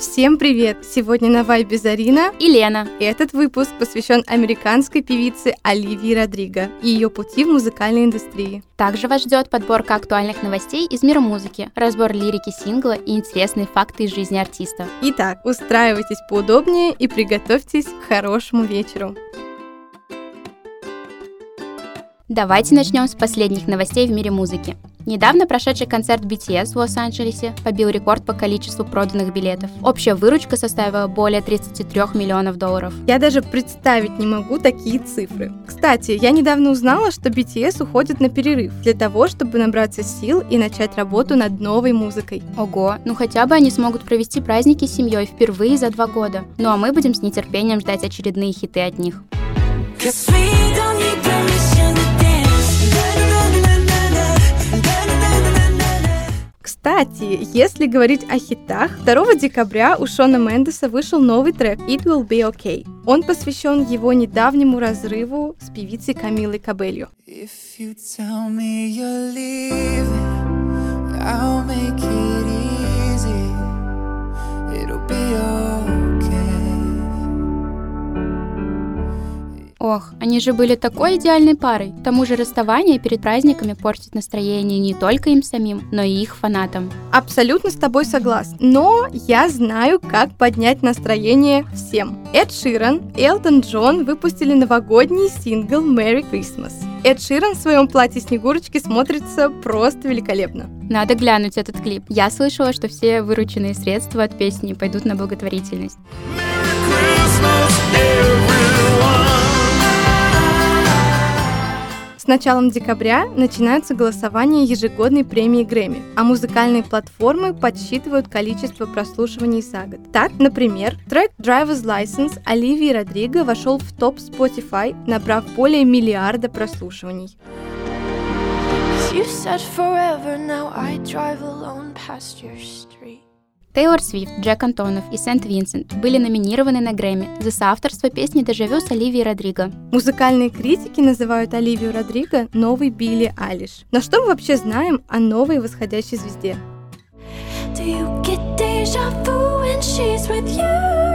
Всем привет! Сегодня на Вайбе Зарина и Лена. И этот выпуск посвящен американской певице Оливии Родриго и ее пути в музыкальной индустрии. Также вас ждет подборка актуальных новостей из мира музыки, разбор лирики сингла и интересные факты из жизни артиста. Итак, устраивайтесь поудобнее и приготовьтесь к хорошему вечеру. Давайте начнем с последних новостей в мире музыки. Недавно прошедший концерт BTS в Лос-Анджелесе побил рекорд по количеству проданных билетов. Общая выручка составила более 33 миллионов долларов. Я даже представить не могу такие цифры. Кстати, я недавно узнала, что BTS уходит на перерыв для того, чтобы набраться сил и начать работу над новой музыкой. Ого, ну хотя бы они смогут провести праздники с семьей впервые за два года. Ну а мы будем с нетерпением ждать очередные хиты от них. Cause we don't need Кстати, если говорить о хитах, 2 декабря у Шона Мендеса вышел новый трек «It Will Be Okay». Он посвящен его недавнему разрыву с певицей Камилой Кабелью. If you tell me you're leaving, I'll make it easy. Ох, они же были такой идеальной парой. К тому же расставание перед праздниками портит настроение не только им самим, но и их фанатам. Абсолютно с тобой согласна. Но я знаю, как поднять настроение всем. Эд Ширан и Элтон Джон выпустили новогодний сингл «Merry Christmas». Эд Ширан в своем платье Снегурочки смотрится просто великолепно. Надо глянуть этот клип. Я слышала, что все вырученные средства от песни пойдут на благотворительность. Началом декабря начинаются голосования ежегодной премии Грэмми, а музыкальные платформы подсчитывают количество прослушиваний за год. Так, например, трек Driver's License Оливии Родриго вошел в топ Spotify, набрав более миллиарда прослушиваний. You said forever, now I drive alone past your street. Тейлор Свифт, Джек Антонов и Сент Винсент были номинированы на Грэмми за соавторство песни «Дежавю» с Оливией Родриго. Музыкальные критики называют Оливию Родриго новой Билли Алиш. Но что мы вообще знаем о новой восходящей звезде? Do you get deja vu when she's with you?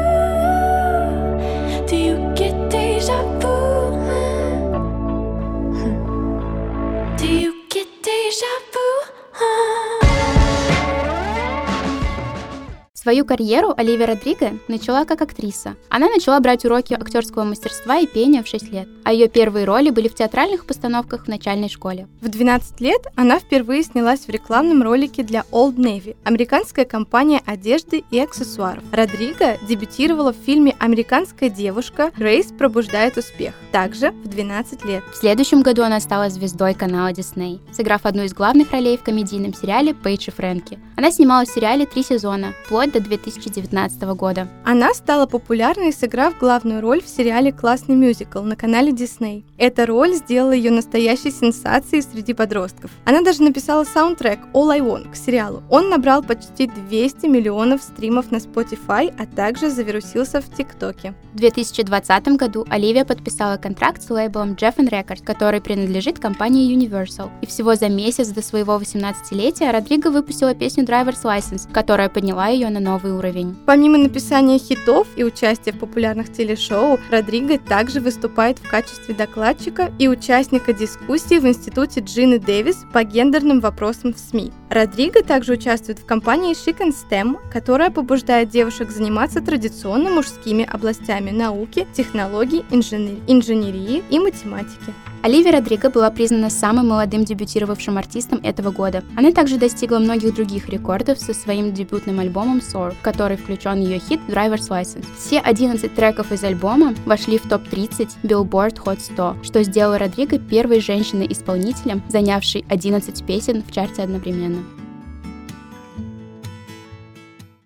Свою карьеру Оливия Родриго начала как актриса. Она начала брать уроки актерского мастерства и пения в 6 лет, а ее первые роли были в театральных постановках в начальной школе. В 12 лет она впервые снялась в рекламном ролике для Old Navy, американская компания одежды и аксессуаров. Родриго дебютировала в фильме «Американская девушка. Грейс пробуждает успех», также в 12 лет. В следующем году она стала звездой канала Disney, сыграв одну из главных ролей в комедийном сериале «Пейдж и Фрэнки». Она снималась в сериале три сезона, вплоть до 2019 года. Она стала популярной, сыграв главную роль в сериале «Классный мюзикл» на канале Disney. Эта роль сделала ее настоящей сенсацией среди подростков. Она даже написала саундтрек «All I Want» к сериалу. Он набрал почти 200 миллионов стримов на Spotify, а также завирусился в ТикТоке. В 2020 году Оливия подписала контракт с лейблом Jeff Records, который принадлежит компании Universal. И всего за месяц до своего 18-летия Родриго выпустила песню Driver's License, которая подняла ее на новый уровень. Помимо написания хитов и участия в популярных телешоу, Родриго также выступает в качестве докладчика и участника дискуссии в Институте Джины Дэвис по гендерным вопросам в СМИ. Родриго также участвует в компании Chic and STEM, которая побуждает девушек заниматься традиционно мужскими областями науки, технологий, инженер... инженерии и математики. Оливия Родриго была признана самым молодым дебютировавшим артистом этого года. Она также достигла многих других рекордов со своим дебютным альбомом Soar, в который включен ее хит Driver's License. Все 11 треков из альбома вошли в топ-30 Billboard Hot 100, что сделало Родриго первой женщиной-исполнителем, занявшей 11 песен в чарте одновременно.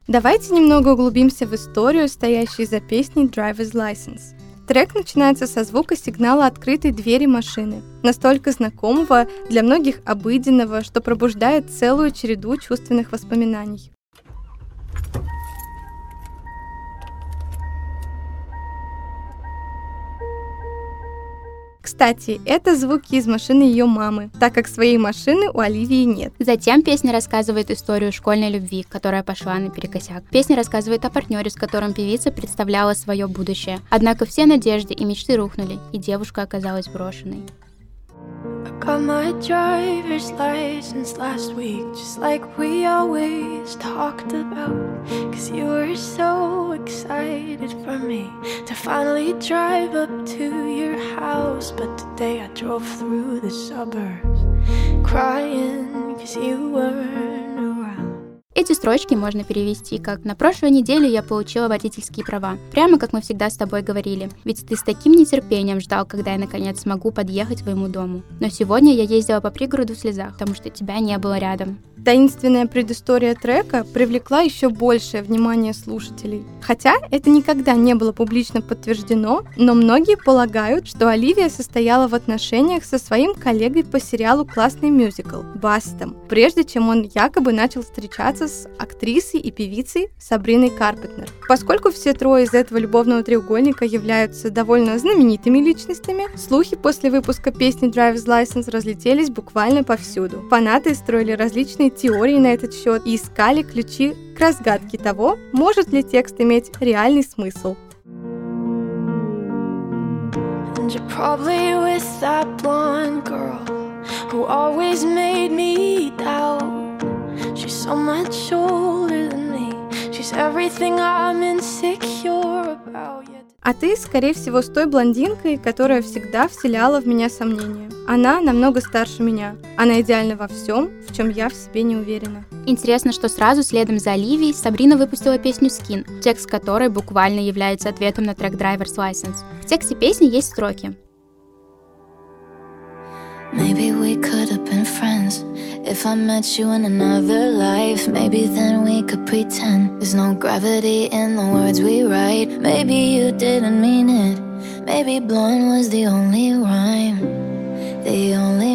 Давайте немного углубимся в историю, стоящей за песней Driver's License. Трек начинается со звука сигнала открытой двери машины, настолько знакомого, для многих обыденного, что пробуждает целую череду чувственных воспоминаний. Кстати, это звуки из машины ее мамы, так как своей машины у Оливии нет. Затем песня рассказывает историю школьной любви, которая пошла наперекосяк. Песня рассказывает о партнере, с которым певица представляла свое будущее. Однако все надежды и мечты рухнули, и девушка оказалась брошенной. Got my driver's license last week, just like we always talked about. Cause you were so excited for me to finally drive up to your house. But today I drove through the suburbs crying cause you weren't Эти строчки можно перевести как «На прошлой неделе я получила водительские права», прямо как мы всегда с тобой говорили, ведь ты с таким нетерпением ждал, когда я наконец смогу подъехать к твоему дому. Но сегодня я ездила по пригороду в слезах, потому что тебя не было рядом. Таинственная предыстория трека привлекла еще большее внимание слушателей. Хотя это никогда не было публично подтверждено, но многие полагают, что Оливия состояла в отношениях со своим коллегой по сериалу «Классный мюзикл» Бастом, прежде чем он якобы начал встречаться с актрисой и певицей Сабриной Карпетнер. Поскольку все трое из этого любовного треугольника являются довольно знаменитыми личностями, слухи после выпуска песни Driver's License разлетелись буквально повсюду. Фанаты строили различные разные теории на этот счет и искали ключи к разгадке того, может ли текст иметь реальный смысл. She's everything I'm insecure. А ты, скорее всего, с той блондинкой, которая всегда вселяла в меня сомнения. Она намного старше меня. Она идеальна во всем, в чем я в себе не уверена. Интересно, что сразу следом за Оливией Сабрина выпустила песню «Skin», текст которой буквально является ответом на трек «Driver's License». В тексте песни есть строки. Maybe we could If I met you in another life Maybe then we could pretend. There's no gravity in the words we write. Maybe you didn't mean it. Maybe blonde was the only rhyme. The only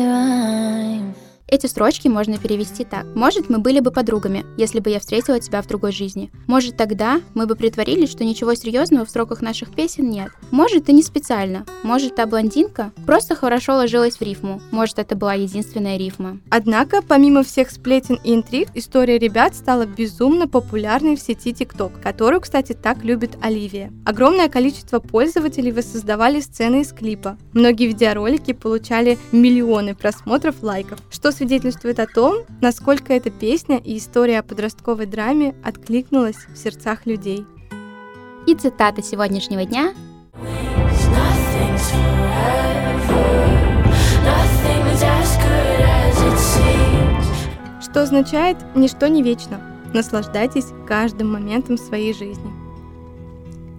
Эти строчки можно перевести так. Может, мы были бы подругами, если бы я встретила тебя в другой жизни. Может, тогда мы бы притворились, что ничего серьезного в строках наших песен нет. Может, и не специально. Может, та блондинка просто хорошо ложилась в рифму. Может, это была единственная рифма. Однако, помимо всех сплетен и интриг, история ребят стала безумно популярной в сети TikTok, которую, кстати, так любит Оливия. Огромное количество пользователей воссоздавали сцены из клипа. Многие видеоролики получали миллионы просмотров, лайков, что свидетельствует о том, насколько эта песня и история о подростковой драме откликнулась в сердцах людей. И цитата сегодняшнего дня что означает «ничто не вечно». Наслаждайтесь каждым моментом своей жизни.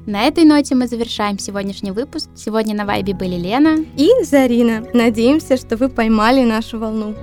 На этой ноте мы завершаем сегодняшний выпуск. Сегодня на Вайбе были Лена и Зарина. Надеемся, что вы поймали нашу волну.